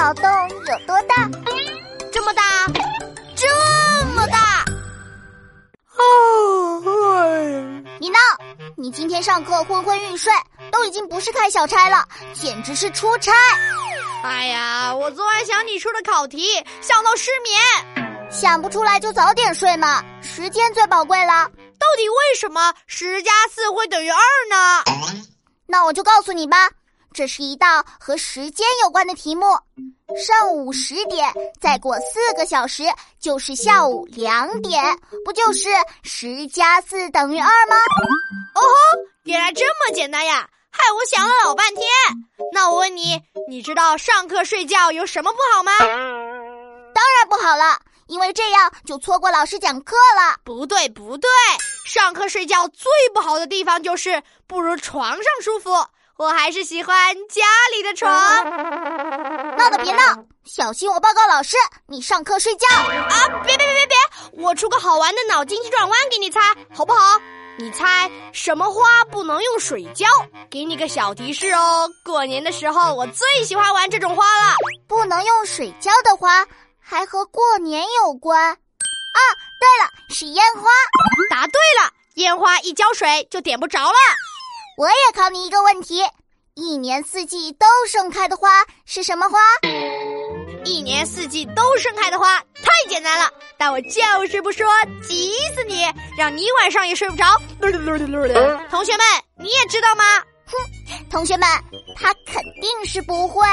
脑洞有多大？这么大，这么大！哦，你呢？你今天上课昏昏欲睡，都已经不是开小差了，简直是出差！哎呀，我昨晚想你出的考题，想到失眠。想不出来就早点睡嘛，时间最宝贵了。到底为什么十加四会等于二呢？那我就告诉你吧。这是一道和时间有关的题目。上午十点，再过四个小时就是下午两点，不就是十加四等于二吗？哦吼，原来这么简单呀！害我想了老半天。那我问你，你知道上课睡觉有什么不好吗？当然不好了，因为这样就错过老师讲课了。不对，不对，上课睡觉最不好的地方就是不如床上舒服。我还是喜欢家里的床。闹的别闹，小心我报告老师！你上课睡觉啊！别别别别别！我出个好玩的脑筋急转弯给你猜，好不好？你猜什么花不能用水浇？给你个小提示哦，过年的时候我最喜欢玩这种花了。不能用水浇的花，还和过年有关？啊，对了，是烟花。答对了，烟花一浇水就点不着了。我也考你一个问题：一年四季都盛开的花是什么花？一年四季都盛开的花太简单了，但我就是不说，急死你，让你晚上也睡不着。同学们，你也知道吗？哼，同学们，他肯定是不会。